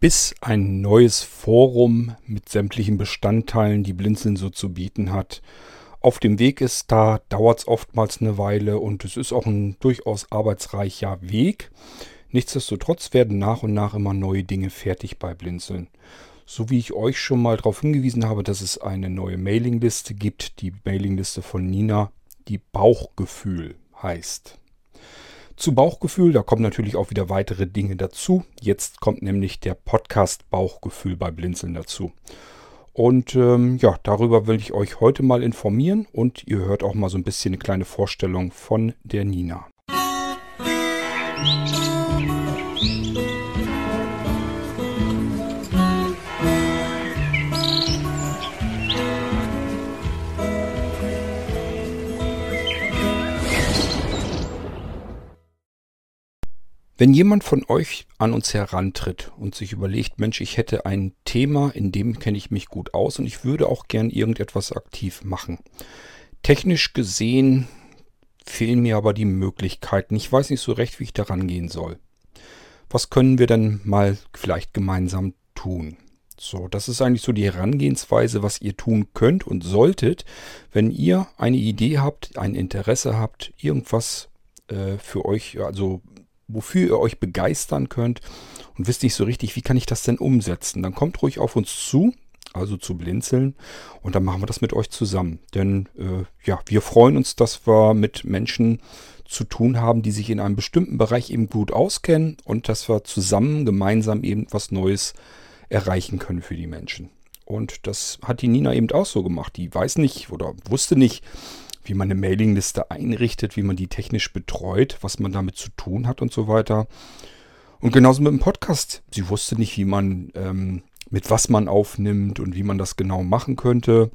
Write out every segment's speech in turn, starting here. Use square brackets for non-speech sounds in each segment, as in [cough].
bis ein neues Forum mit sämtlichen Bestandteilen, die Blinzeln so zu bieten hat, auf dem Weg ist, da dauert es oftmals eine Weile und es ist auch ein durchaus arbeitsreicher Weg. Nichtsdestotrotz werden nach und nach immer neue Dinge fertig bei Blinzeln. So wie ich euch schon mal darauf hingewiesen habe, dass es eine neue Mailingliste gibt, die Mailingliste von Nina, die Bauchgefühl heißt. Zu Bauchgefühl, da kommen natürlich auch wieder weitere Dinge dazu. Jetzt kommt nämlich der Podcast Bauchgefühl bei Blinzeln dazu. Und ähm, ja, darüber will ich euch heute mal informieren und ihr hört auch mal so ein bisschen eine kleine Vorstellung von der Nina. Musik Wenn jemand von euch an uns herantritt und sich überlegt, Mensch, ich hätte ein Thema, in dem kenne ich mich gut aus und ich würde auch gern irgendetwas aktiv machen. Technisch gesehen fehlen mir aber die Möglichkeiten. Ich weiß nicht so recht, wie ich daran gehen soll. Was können wir denn mal vielleicht gemeinsam tun? So, das ist eigentlich so die Herangehensweise, was ihr tun könnt und solltet, wenn ihr eine Idee habt, ein Interesse habt, irgendwas äh, für euch, also wofür ihr euch begeistern könnt und wisst nicht so richtig, wie kann ich das denn umsetzen, dann kommt ruhig auf uns zu, also zu blinzeln und dann machen wir das mit euch zusammen. Denn äh, ja, wir freuen uns, dass wir mit Menschen zu tun haben, die sich in einem bestimmten Bereich eben gut auskennen und dass wir zusammen gemeinsam eben was Neues erreichen können für die Menschen. Und das hat die Nina eben auch so gemacht. Die weiß nicht oder wusste nicht, wie man eine Mailingliste einrichtet, wie man die technisch betreut, was man damit zu tun hat und so weiter. Und genauso mit dem Podcast. Sie wusste nicht, wie man, ähm, mit was man aufnimmt und wie man das genau machen könnte.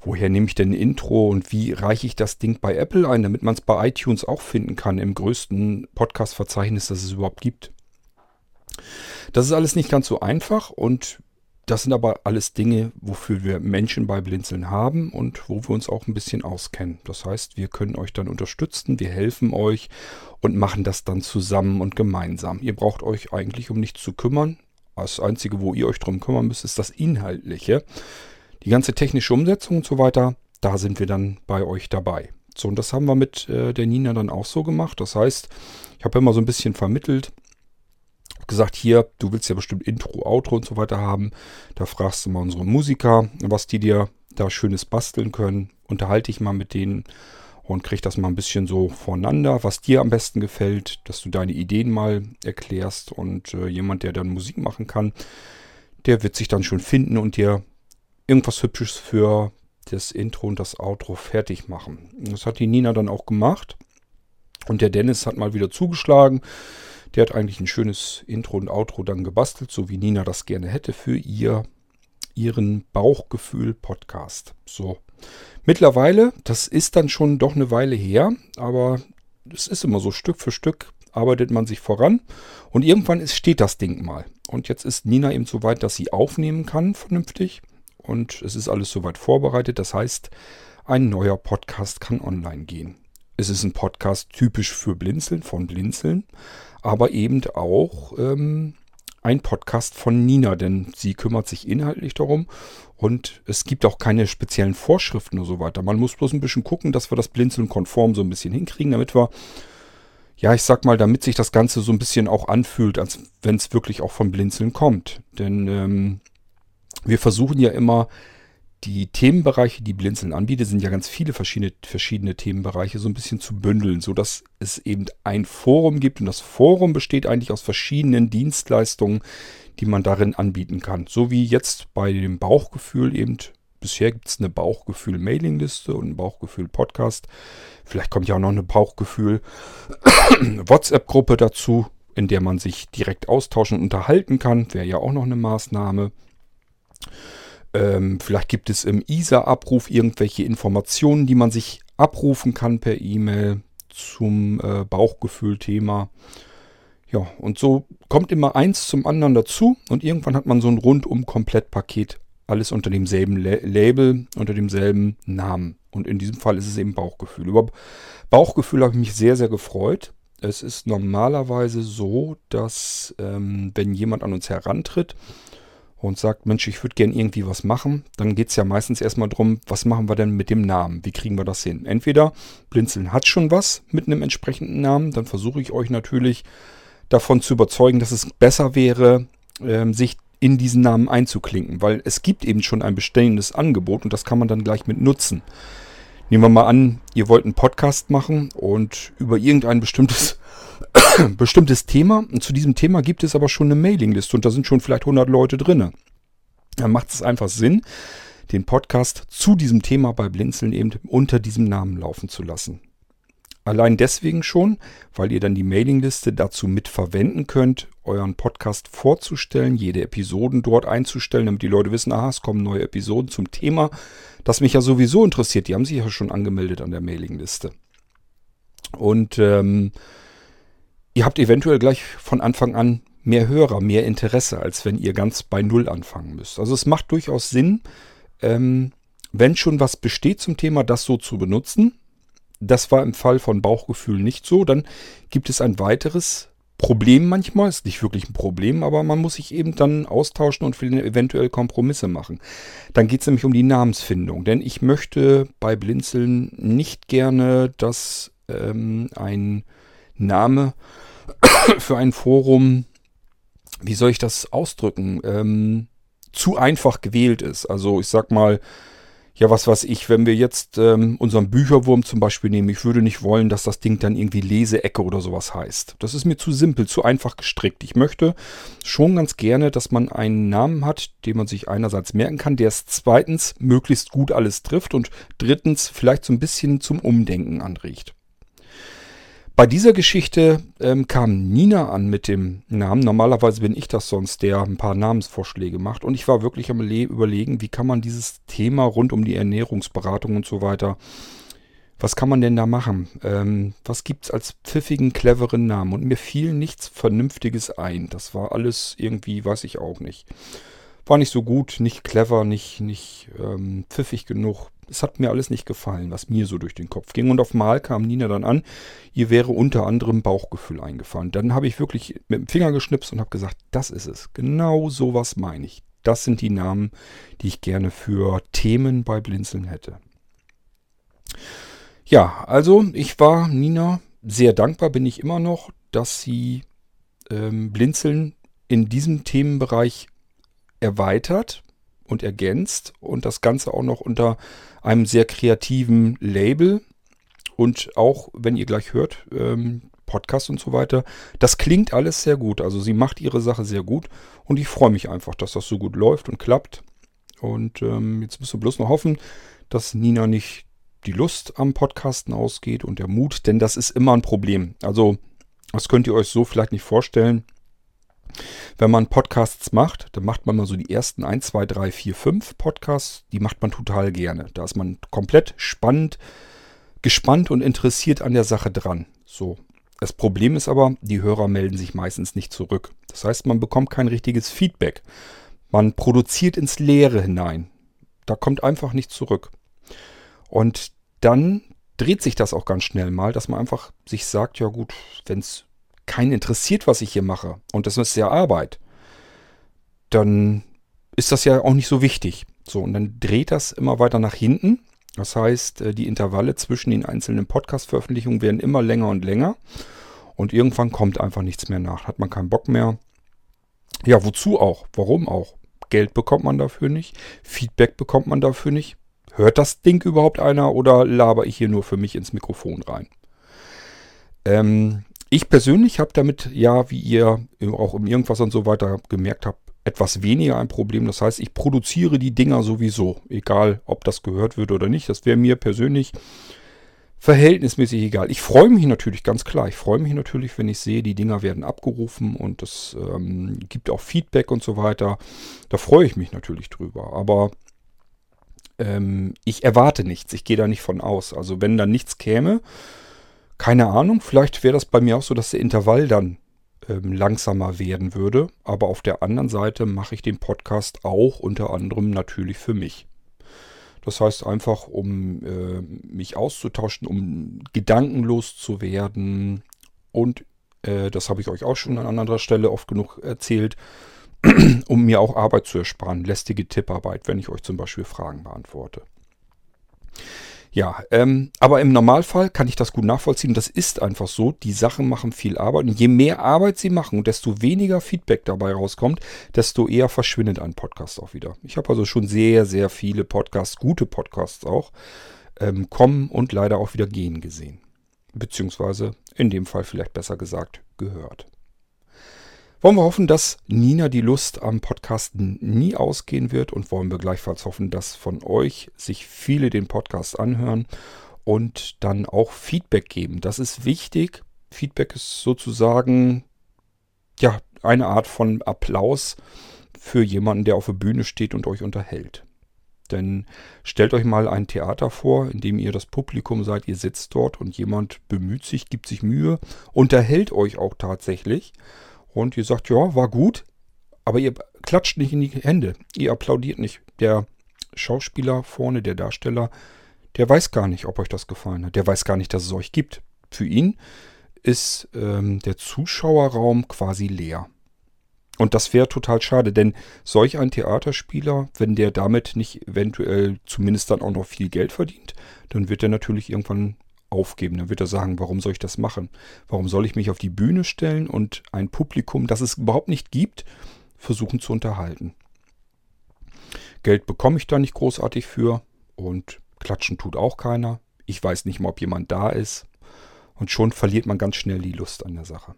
Woher nehme ich denn ein Intro und wie reiche ich das Ding bei Apple ein, damit man es bei iTunes auch finden kann, im größten Podcast-Verzeichnis, das es überhaupt gibt. Das ist alles nicht ganz so einfach und das sind aber alles Dinge, wofür wir Menschen bei Blinzeln haben und wo wir uns auch ein bisschen auskennen. Das heißt, wir können euch dann unterstützen, wir helfen euch und machen das dann zusammen und gemeinsam. Ihr braucht euch eigentlich um nichts zu kümmern. Das Einzige, wo ihr euch drum kümmern müsst, ist das Inhaltliche. Die ganze technische Umsetzung und so weiter, da sind wir dann bei euch dabei. So, und das haben wir mit äh, der Nina dann auch so gemacht. Das heißt, ich habe immer so ein bisschen vermittelt, gesagt, hier, du willst ja bestimmt Intro, Outro und so weiter haben. Da fragst du mal unsere Musiker, was die dir da Schönes basteln können. Unterhalte ich mal mit denen und krieg das mal ein bisschen so voneinander, was dir am besten gefällt, dass du deine Ideen mal erklärst und äh, jemand, der dann Musik machen kann, der wird sich dann schon finden und dir irgendwas Hübsches für das Intro und das Outro fertig machen. Das hat die Nina dann auch gemacht und der Dennis hat mal wieder zugeschlagen. Der hat eigentlich ein schönes Intro und Outro dann gebastelt, so wie Nina das gerne hätte für ihr, ihren Bauchgefühl-Podcast. So. Mittlerweile, das ist dann schon doch eine Weile her, aber es ist immer so Stück für Stück arbeitet man sich voran und irgendwann ist, steht das Ding mal. Und jetzt ist Nina eben so weit, dass sie aufnehmen kann vernünftig und es ist alles soweit vorbereitet. Das heißt, ein neuer Podcast kann online gehen. Es ist ein Podcast typisch für Blinzeln, von Blinzeln, aber eben auch ähm, ein Podcast von Nina, denn sie kümmert sich inhaltlich darum und es gibt auch keine speziellen Vorschriften und so weiter. Man muss bloß ein bisschen gucken, dass wir das Blinzeln konform so ein bisschen hinkriegen, damit wir, ja, ich sag mal, damit sich das Ganze so ein bisschen auch anfühlt, als wenn es wirklich auch von Blinzeln kommt. Denn ähm, wir versuchen ja immer die Themenbereiche, die Blinzeln anbietet, sind ja ganz viele verschiedene, verschiedene Themenbereiche, so ein bisschen zu bündeln, sodass es eben ein Forum gibt. Und das Forum besteht eigentlich aus verschiedenen Dienstleistungen, die man darin anbieten kann. So wie jetzt bei dem Bauchgefühl eben. Bisher gibt es eine Bauchgefühl-Mailingliste und ein Bauchgefühl-Podcast. Vielleicht kommt ja auch noch eine Bauchgefühl-WhatsApp-Gruppe [coughs] dazu, in der man sich direkt austauschen und unterhalten kann. Wäre ja auch noch eine Maßnahme. Ähm, vielleicht gibt es im ISA-Abruf irgendwelche Informationen, die man sich abrufen kann per E-Mail zum äh, Bauchgefühl-Thema. Ja, und so kommt immer eins zum anderen dazu und irgendwann hat man so ein Rundum-Komplettpaket, alles unter demselben La Label, unter demselben Namen. Und in diesem Fall ist es eben Bauchgefühl. Über Bauchgefühl habe ich mich sehr, sehr gefreut. Es ist normalerweise so, dass ähm, wenn jemand an uns herantritt und sagt, Mensch, ich würde gern irgendwie was machen, dann geht es ja meistens erstmal darum, was machen wir denn mit dem Namen? Wie kriegen wir das hin? Entweder Blinzeln hat schon was mit einem entsprechenden Namen, dann versuche ich euch natürlich davon zu überzeugen, dass es besser wäre, ähm, sich in diesen Namen einzuklinken, weil es gibt eben schon ein bestehendes Angebot und das kann man dann gleich mit nutzen. Nehmen wir mal an, ihr wollt einen Podcast machen und über irgendein bestimmtes, [coughs] bestimmtes Thema. Und zu diesem Thema gibt es aber schon eine Mailingliste und da sind schon vielleicht 100 Leute drin. Dann macht es einfach Sinn, den Podcast zu diesem Thema bei Blinzeln eben unter diesem Namen laufen zu lassen. Allein deswegen schon, weil ihr dann die Mailingliste dazu mitverwenden könnt, euren Podcast vorzustellen, jede Episoden dort einzustellen, damit die Leute wissen, aha, es kommen neue Episoden zum Thema, das mich ja sowieso interessiert. Die haben sich ja schon angemeldet an der Mailingliste. Und ähm, ihr habt eventuell gleich von Anfang an mehr Hörer, mehr Interesse, als wenn ihr ganz bei Null anfangen müsst. Also es macht durchaus Sinn, ähm, wenn schon was besteht zum Thema, das so zu benutzen das war im Fall von Bauchgefühl nicht so. Dann gibt es ein weiteres Problem manchmal. Ist nicht wirklich ein Problem, aber man muss sich eben dann austauschen und eventuell Kompromisse machen. Dann geht es nämlich um die Namensfindung. Denn ich möchte bei Blinzeln nicht gerne, dass ähm, ein Name [coughs] für ein Forum, wie soll ich das ausdrücken, ähm, zu einfach gewählt ist. Also ich sag mal, ja, was weiß ich, wenn wir jetzt ähm, unseren Bücherwurm zum Beispiel nehmen, ich würde nicht wollen, dass das Ding dann irgendwie Leseecke oder sowas heißt. Das ist mir zu simpel, zu einfach gestrickt. Ich möchte schon ganz gerne, dass man einen Namen hat, den man sich einerseits merken kann, der es zweitens möglichst gut alles trifft und drittens vielleicht so ein bisschen zum Umdenken anregt. Bei dieser Geschichte ähm, kam Nina an mit dem Namen. Normalerweise bin ich das sonst, der ein paar Namensvorschläge macht. Und ich war wirklich am überlegen, wie kann man dieses Thema rund um die Ernährungsberatung und so weiter, was kann man denn da machen? Ähm, was es als pfiffigen, cleveren Namen? Und mir fiel nichts Vernünftiges ein. Das war alles irgendwie, weiß ich auch nicht. War nicht so gut, nicht clever, nicht, nicht ähm, pfiffig genug es hat mir alles nicht gefallen, was mir so durch den Kopf ging. Und auf Mal kam Nina dann an, ihr wäre unter anderem Bauchgefühl eingefallen. Dann habe ich wirklich mit dem Finger geschnipst und habe gesagt, das ist es. Genau sowas meine ich. Das sind die Namen, die ich gerne für Themen bei Blinzeln hätte. Ja, also ich war Nina sehr dankbar, bin ich immer noch, dass sie ähm, Blinzeln in diesem Themenbereich erweitert und ergänzt und das Ganze auch noch unter einem sehr kreativen Label. Und auch, wenn ihr gleich hört, ähm, Podcast und so weiter, das klingt alles sehr gut. Also sie macht ihre Sache sehr gut und ich freue mich einfach, dass das so gut läuft und klappt. Und ähm, jetzt müssen wir bloß noch hoffen, dass Nina nicht die Lust am Podcasten ausgeht und der Mut, denn das ist immer ein Problem. Also, das könnt ihr euch so vielleicht nicht vorstellen. Wenn man Podcasts macht, dann macht man mal so die ersten 1, 2, 3, 4, 5 Podcasts. Die macht man total gerne. Da ist man komplett spannend, gespannt und interessiert an der Sache dran. So. Das Problem ist aber, die Hörer melden sich meistens nicht zurück. Das heißt, man bekommt kein richtiges Feedback. Man produziert ins Leere hinein. Da kommt einfach nichts zurück. Und dann dreht sich das auch ganz schnell mal, dass man einfach sich sagt, ja gut, wenn es keinen interessiert, was ich hier mache, und das ist ja Arbeit, dann ist das ja auch nicht so wichtig. So, und dann dreht das immer weiter nach hinten. Das heißt, äh, die Intervalle zwischen den einzelnen Podcast-Veröffentlichungen werden immer länger und länger. Und irgendwann kommt einfach nichts mehr nach. Hat man keinen Bock mehr. Ja, wozu auch? Warum auch? Geld bekommt man dafür nicht. Feedback bekommt man dafür nicht. Hört das Ding überhaupt einer oder laber ich hier nur für mich ins Mikrofon rein? Ähm, ich persönlich habe damit ja, wie ihr auch im Irgendwas und so weiter gemerkt habt, etwas weniger ein Problem. Das heißt, ich produziere die Dinger sowieso, egal ob das gehört wird oder nicht. Das wäre mir persönlich verhältnismäßig egal. Ich freue mich natürlich ganz klar. Ich freue mich natürlich, wenn ich sehe, die Dinger werden abgerufen und es ähm, gibt auch Feedback und so weiter. Da freue ich mich natürlich drüber. Aber ähm, ich erwarte nichts. Ich gehe da nicht von aus. Also wenn da nichts käme, keine Ahnung, vielleicht wäre das bei mir auch so, dass der Intervall dann ähm, langsamer werden würde. Aber auf der anderen Seite mache ich den Podcast auch unter anderem natürlich für mich. Das heißt einfach, um äh, mich auszutauschen, um gedankenlos zu werden, und äh, das habe ich euch auch schon an anderer Stelle oft genug erzählt, [clears throat] um mir auch Arbeit zu ersparen, lästige Tipparbeit, wenn ich euch zum Beispiel Fragen beantworte. Ja, ähm, aber im Normalfall kann ich das gut nachvollziehen. Das ist einfach so. Die Sachen machen viel Arbeit. Und je mehr Arbeit sie machen und desto weniger Feedback dabei rauskommt, desto eher verschwindet ein Podcast auch wieder. Ich habe also schon sehr, sehr viele Podcasts, gute Podcasts auch, ähm, kommen und leider auch wieder gehen gesehen. Beziehungsweise in dem Fall vielleicht besser gesagt gehört. Wollen wir hoffen, dass Nina die Lust am Podcasten nie ausgehen wird und wollen wir gleichfalls hoffen, dass von euch sich viele den Podcast anhören und dann auch Feedback geben. Das ist wichtig. Feedback ist sozusagen ja eine Art von Applaus für jemanden, der auf der Bühne steht und euch unterhält. Denn stellt euch mal ein Theater vor, in dem ihr das Publikum seid, ihr sitzt dort und jemand bemüht sich, gibt sich Mühe, unterhält euch auch tatsächlich und ihr sagt, ja, war gut, aber ihr klatscht nicht in die Hände, ihr applaudiert nicht. Der Schauspieler vorne, der Darsteller, der weiß gar nicht, ob euch das gefallen hat. Der weiß gar nicht, dass es euch gibt. Für ihn ist ähm, der Zuschauerraum quasi leer. Und das wäre total schade, denn solch ein Theaterspieler, wenn der damit nicht eventuell zumindest dann auch noch viel Geld verdient, dann wird er natürlich irgendwann aufgeben. Dann wird er sagen, warum soll ich das machen? Warum soll ich mich auf die Bühne stellen und ein Publikum, das es überhaupt nicht gibt, versuchen zu unterhalten? Geld bekomme ich da nicht großartig für und klatschen tut auch keiner. Ich weiß nicht mal, ob jemand da ist. Und schon verliert man ganz schnell die Lust an der Sache.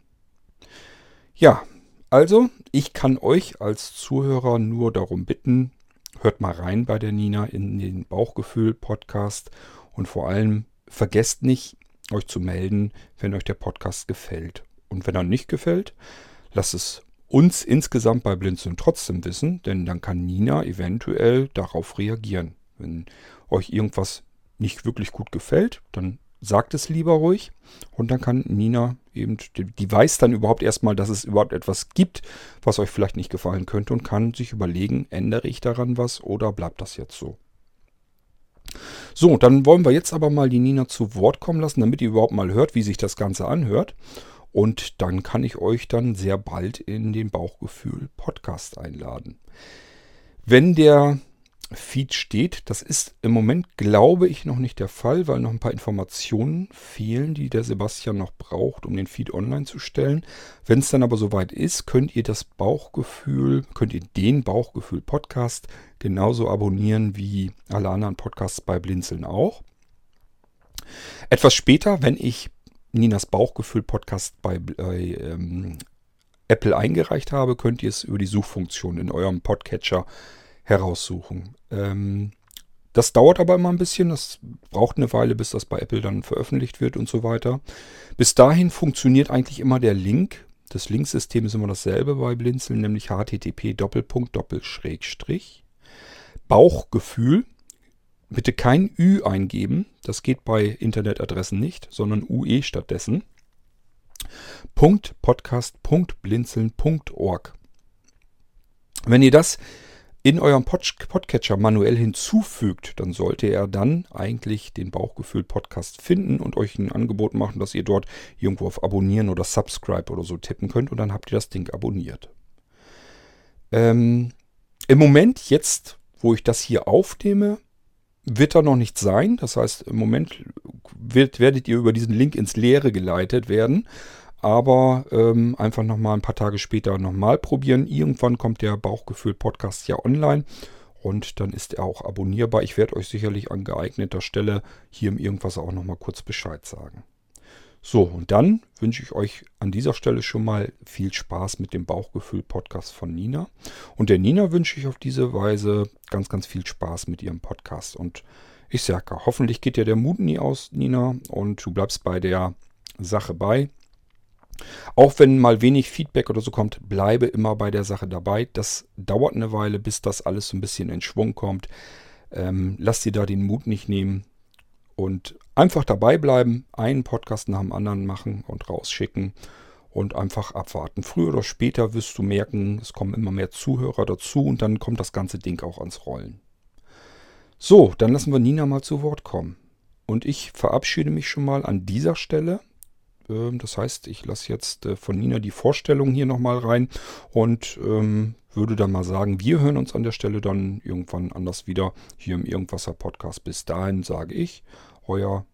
Ja, also, ich kann euch als Zuhörer nur darum bitten, hört mal rein bei der Nina in den Bauchgefühl-Podcast und vor allem vergesst nicht, euch zu melden, wenn euch der Podcast gefällt. Und wenn er nicht gefällt, lasst es uns insgesamt bei Blinzeln trotzdem wissen, denn dann kann Nina eventuell darauf reagieren. Wenn euch irgendwas nicht wirklich gut gefällt, dann sagt es lieber ruhig und dann kann Nina eben, die, weiß dann überhaupt erstmal, dass es überhaupt etwas gibt, was euch vielleicht nicht gefallen könnte und kann sich überlegen, ändere ich daran was oder bleibt das jetzt so. So, dann wollen wir jetzt aber mal die Nina zu Wort kommen lassen, damit ihr überhaupt mal hört, wie sich das Ganze anhört. Und dann kann ich euch dann sehr bald in den Bauchgefühl Podcast einladen. Wenn der Feed steht. Das ist im Moment, glaube ich, noch nicht der Fall, weil noch ein paar Informationen fehlen, die der Sebastian noch braucht, um den Feed online zu stellen. Wenn es dann aber soweit ist, könnt ihr das Bauchgefühl, könnt ihr den Bauchgefühl-Podcast genauso abonnieren wie alle anderen Podcasts bei Blinzeln auch. Etwas später, wenn ich Ninas Bauchgefühl-Podcast bei äh, ähm, Apple eingereicht habe, könnt ihr es über die Suchfunktion in eurem Podcatcher heraussuchen. Ähm, das dauert aber immer ein bisschen. Das braucht eine Weile, bis das bei Apple dann veröffentlicht wird und so weiter. Bis dahin funktioniert eigentlich immer der Link. Das Linksystem ist immer dasselbe bei Blinzeln, nämlich http Bauchgefühl. Bitte kein Ü eingeben. Das geht bei Internetadressen nicht, sondern UE stattdessen. .podcast.blinzeln.org. Wenn ihr das in eurem Pod Podcatcher manuell hinzufügt, dann sollte er dann eigentlich den Bauchgefühl-Podcast finden und euch ein Angebot machen, dass ihr dort irgendwo auf Abonnieren oder Subscribe oder so tippen könnt und dann habt ihr das Ding abonniert. Ähm, Im Moment, jetzt, wo ich das hier aufnehme, wird da noch nichts sein. Das heißt, im Moment wird, werdet ihr über diesen Link ins Leere geleitet werden aber ähm, einfach nochmal ein paar Tage später nochmal probieren. Irgendwann kommt der Bauchgefühl-Podcast ja online und dann ist er auch abonnierbar. Ich werde euch sicherlich an geeigneter Stelle hier im Irgendwas auch nochmal kurz Bescheid sagen. So, und dann wünsche ich euch an dieser Stelle schon mal viel Spaß mit dem Bauchgefühl-Podcast von Nina. Und der Nina wünsche ich auf diese Weise ganz, ganz viel Spaß mit ihrem Podcast. Und ich sage, hoffentlich geht dir der Mut nie aus, Nina, und du bleibst bei der Sache bei. Auch wenn mal wenig Feedback oder so kommt, bleibe immer bei der Sache dabei. Das dauert eine Weile, bis das alles so ein bisschen in Schwung kommt. Ähm, lass dir da den Mut nicht nehmen und einfach dabei bleiben, einen Podcast nach dem anderen machen und rausschicken und einfach abwarten. Früher oder später wirst du merken, es kommen immer mehr Zuhörer dazu und dann kommt das ganze Ding auch ans Rollen. So, dann lassen wir Nina mal zu Wort kommen. Und ich verabschiede mich schon mal an dieser Stelle das heißt, ich lasse jetzt äh, von Nina die Vorstellung hier nochmal rein und ähm, würde dann mal sagen, wir hören uns an der Stelle dann irgendwann anders wieder hier im Irgendwasser Podcast. Bis dahin sage ich, euer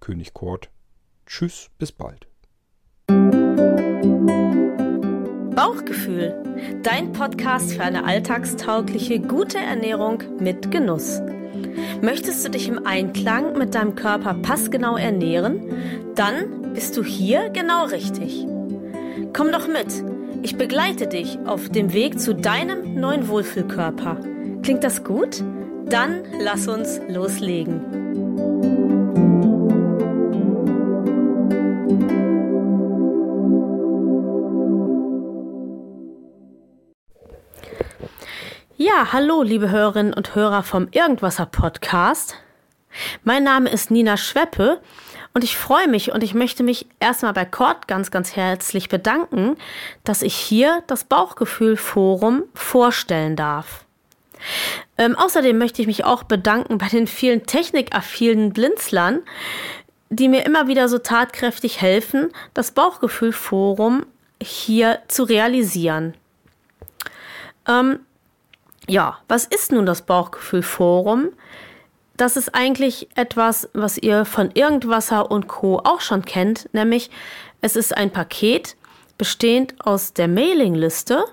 König Kurt. Tschüss, bis bald. Bauchgefühl, dein Podcast für eine alltagstaugliche, gute Ernährung mit Genuss. Möchtest du dich im Einklang mit deinem Körper passgenau ernähren? Dann bist du hier genau richtig. Komm doch mit. Ich begleite dich auf dem Weg zu deinem neuen Wohlfühlkörper. Klingt das gut? Dann lass uns loslegen. Ja, hallo, liebe Hörerinnen und Hörer vom Irgendwasser Podcast. Mein Name ist Nina Schweppe und ich freue mich und ich möchte mich erstmal bei Kort ganz, ganz herzlich bedanken, dass ich hier das Bauchgefühl Forum vorstellen darf. Ähm, außerdem möchte ich mich auch bedanken bei den vielen technikaffinen Blinzlern, die mir immer wieder so tatkräftig helfen, das Bauchgefühl Forum hier zu realisieren. Ähm, ja, was ist nun das Bauchgefühl Forum? das ist eigentlich etwas, was ihr von Irgendwasser und Co. auch schon kennt, nämlich es ist ein Paket bestehend aus der Mailingliste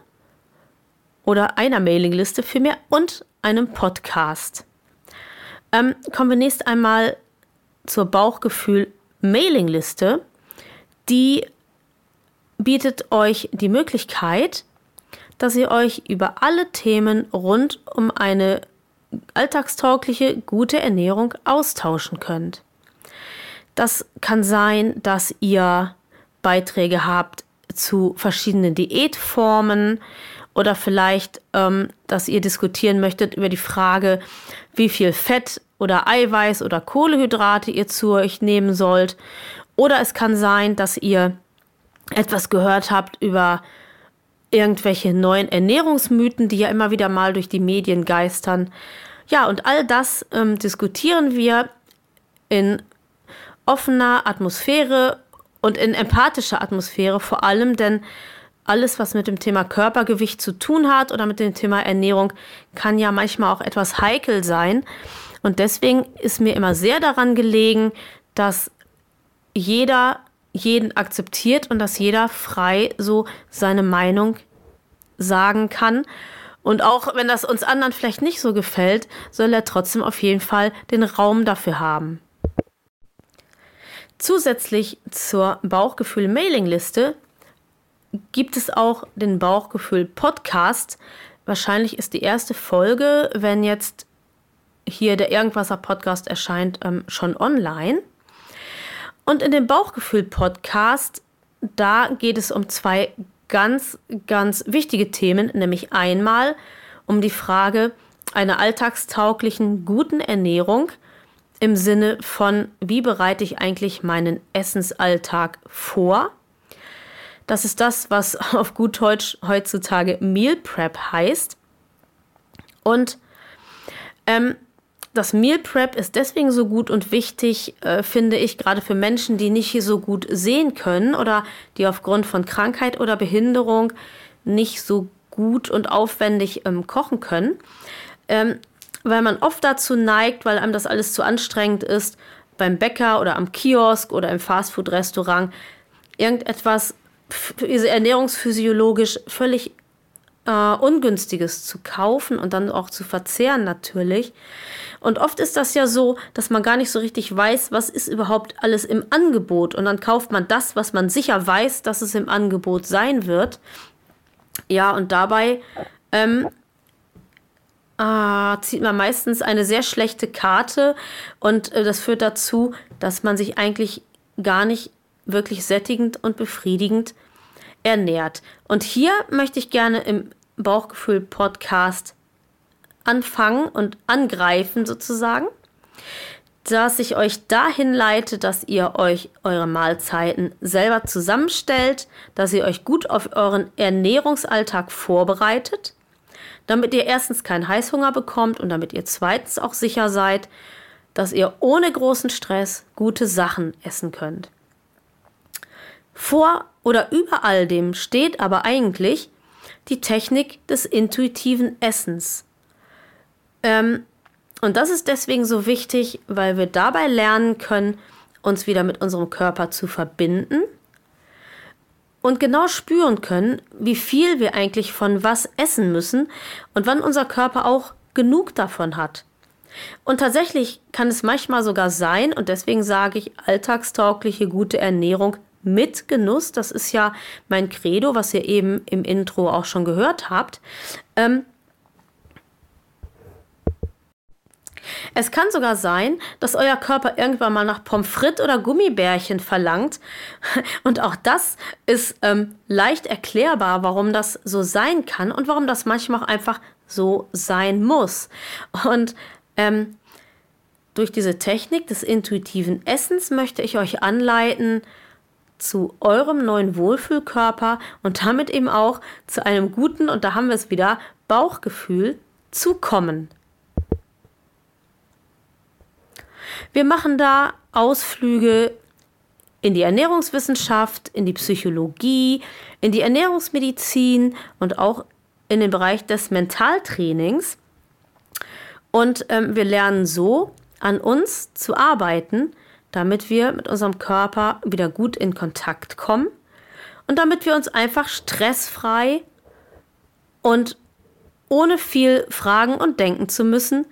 oder einer Mailingliste für mir und einem Podcast. Ähm, kommen wir nächst einmal zur Bauchgefühl Mailingliste. Die bietet euch die Möglichkeit, dass ihr euch über alle Themen rund um eine alltagstaugliche, gute Ernährung austauschen könnt. Das kann sein, dass ihr Beiträge habt zu verschiedenen Diätformen oder vielleicht, ähm, dass ihr diskutieren möchtet über die Frage, wie viel Fett oder Eiweiß oder Kohlehydrate ihr zu euch nehmen sollt. Oder es kann sein, dass ihr etwas gehört habt über irgendwelche neuen Ernährungsmythen, die ja immer wieder mal durch die Medien geistern. Ja, und all das ähm, diskutieren wir in offener Atmosphäre und in empathischer Atmosphäre vor allem, denn alles, was mit dem Thema Körpergewicht zu tun hat oder mit dem Thema Ernährung, kann ja manchmal auch etwas heikel sein. Und deswegen ist mir immer sehr daran gelegen, dass jeder jeden akzeptiert und dass jeder frei so seine Meinung sagen kann. Und auch wenn das uns anderen vielleicht nicht so gefällt, soll er trotzdem auf jeden Fall den Raum dafür haben. Zusätzlich zur Bauchgefühl-Mailingliste gibt es auch den Bauchgefühl-Podcast. Wahrscheinlich ist die erste Folge, wenn jetzt hier der Irgendwasser-Podcast erscheint, ähm, schon online. Und in dem Bauchgefühl-Podcast, da geht es um zwei ganz, ganz wichtige Themen, nämlich einmal um die Frage einer alltagstauglichen, guten Ernährung im Sinne von, wie bereite ich eigentlich meinen Essensalltag vor? Das ist das, was [laughs] auf gut Deutsch heutzutage Meal Prep heißt. Und ähm, das Meal Prep ist deswegen so gut und wichtig, äh, finde ich, gerade für Menschen, die nicht so gut sehen können oder die aufgrund von Krankheit oder Behinderung nicht so gut und aufwendig ähm, kochen können. Ähm, weil man oft dazu neigt, weil einem das alles zu anstrengend ist, beim Bäcker oder am Kiosk oder im Fastfood-Restaurant irgendetwas ernährungsphysiologisch völlig äh, Ungünstiges zu kaufen und dann auch zu verzehren natürlich. Und oft ist das ja so, dass man gar nicht so richtig weiß, was ist überhaupt alles im Angebot. Und dann kauft man das, was man sicher weiß, dass es im Angebot sein wird. Ja, und dabei ähm, äh, zieht man meistens eine sehr schlechte Karte und äh, das führt dazu, dass man sich eigentlich gar nicht wirklich sättigend und befriedigend ernährt. Und hier möchte ich gerne im Bauchgefühl-Podcast anfangen und angreifen sozusagen, dass ich euch dahin leite, dass ihr euch eure Mahlzeiten selber zusammenstellt, dass ihr euch gut auf euren Ernährungsalltag vorbereitet, damit ihr erstens keinen Heißhunger bekommt und damit ihr zweitens auch sicher seid, dass ihr ohne großen Stress gute Sachen essen könnt. Vor oder über all dem steht aber eigentlich die Technik des intuitiven Essens. Ähm, und das ist deswegen so wichtig, weil wir dabei lernen können, uns wieder mit unserem Körper zu verbinden und genau spüren können, wie viel wir eigentlich von was essen müssen und wann unser Körper auch genug davon hat. Und tatsächlich kann es manchmal sogar sein, und deswegen sage ich alltagstaugliche gute Ernährung mit Genuss, das ist ja mein Credo, was ihr eben im Intro auch schon gehört habt, ähm, Es kann sogar sein, dass euer Körper irgendwann mal nach Pommes frites oder Gummibärchen verlangt. [laughs] Und auch das ist ähm, leicht erklärbar, warum das so sein kann und warum das manchmal auch einfach so sein muss. Und ähm, durch diese Technik des intuitiven Essens möchte ich euch anleiten, zu eurem neuen Wohlfühlkörper und damit eben auch zu einem guten, und da haben wir es wieder, Bauchgefühl zu kommen. Wir machen da Ausflüge in die Ernährungswissenschaft, in die Psychologie, in die Ernährungsmedizin und auch in den Bereich des Mentaltrainings. Und ähm, wir lernen so an uns zu arbeiten, damit wir mit unserem Körper wieder gut in Kontakt kommen und damit wir uns einfach stressfrei und ohne viel fragen und denken zu müssen,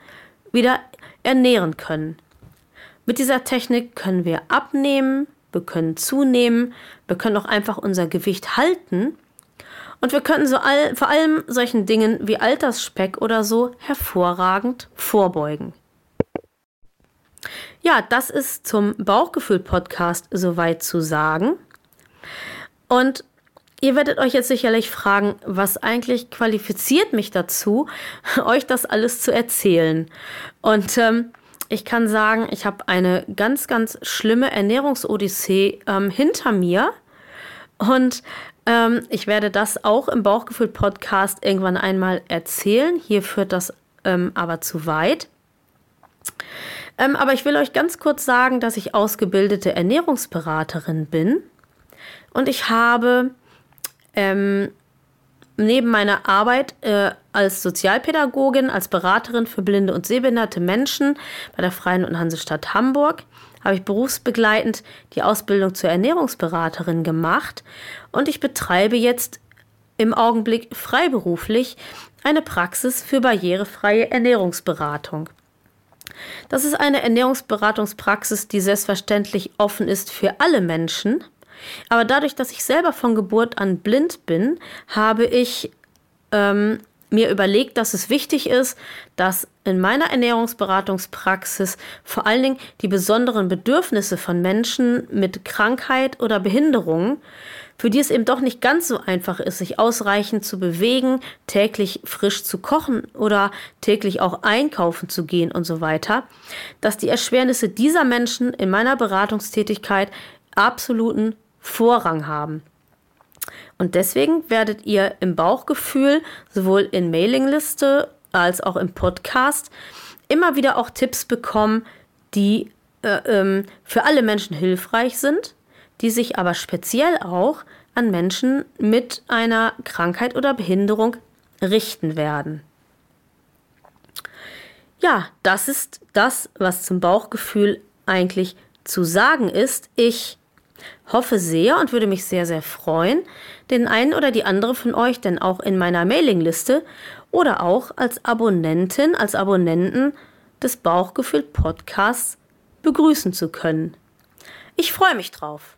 wieder ernähren können. Mit dieser Technik können wir abnehmen, wir können zunehmen, wir können auch einfach unser Gewicht halten und wir können so all, vor allem solchen Dingen wie Altersspeck oder so hervorragend vorbeugen. Ja, das ist zum Bauchgefühl-Podcast soweit zu sagen. Und ihr werdet euch jetzt sicherlich fragen, was eigentlich qualifiziert mich dazu, [laughs] euch das alles zu erzählen. Und ähm, ich kann sagen, ich habe eine ganz, ganz schlimme Ernährungsodyssee ähm, hinter mir. Und ähm, ich werde das auch im Bauchgefühl-Podcast irgendwann einmal erzählen. Hier führt das ähm, aber zu weit. Ähm, aber ich will euch ganz kurz sagen, dass ich ausgebildete Ernährungsberaterin bin. Und ich habe ähm, neben meiner Arbeit äh, als Sozialpädagogin, als Beraterin für blinde und sehbehinderte Menschen bei der Freien und Hansestadt Hamburg habe ich berufsbegleitend die Ausbildung zur Ernährungsberaterin gemacht und ich betreibe jetzt im Augenblick freiberuflich eine Praxis für barrierefreie Ernährungsberatung. Das ist eine Ernährungsberatungspraxis, die selbstverständlich offen ist für alle Menschen. Aber dadurch, dass ich selber von Geburt an blind bin, habe ich ähm, mir überlegt, dass es wichtig ist, dass in meiner Ernährungsberatungspraxis vor allen Dingen die besonderen Bedürfnisse von Menschen mit Krankheit oder Behinderung, für die es eben doch nicht ganz so einfach ist, sich ausreichend zu bewegen, täglich frisch zu kochen oder täglich auch einkaufen zu gehen und so weiter, dass die Erschwernisse dieser Menschen in meiner Beratungstätigkeit absoluten Vorrang haben. Und deswegen werdet ihr im Bauchgefühl sowohl in Mailingliste als auch im Podcast immer wieder auch Tipps bekommen, die äh, ähm, für alle Menschen hilfreich sind, die sich aber speziell auch an Menschen mit einer Krankheit oder Behinderung richten werden. Ja, das ist das, was zum Bauchgefühl eigentlich zu sagen ist. Ich Hoffe sehr und würde mich sehr, sehr freuen, den einen oder die andere von euch denn auch in meiner Mailingliste oder auch als Abonnentin, als Abonnenten des Bauchgefühl Podcasts begrüßen zu können. Ich freue mich drauf.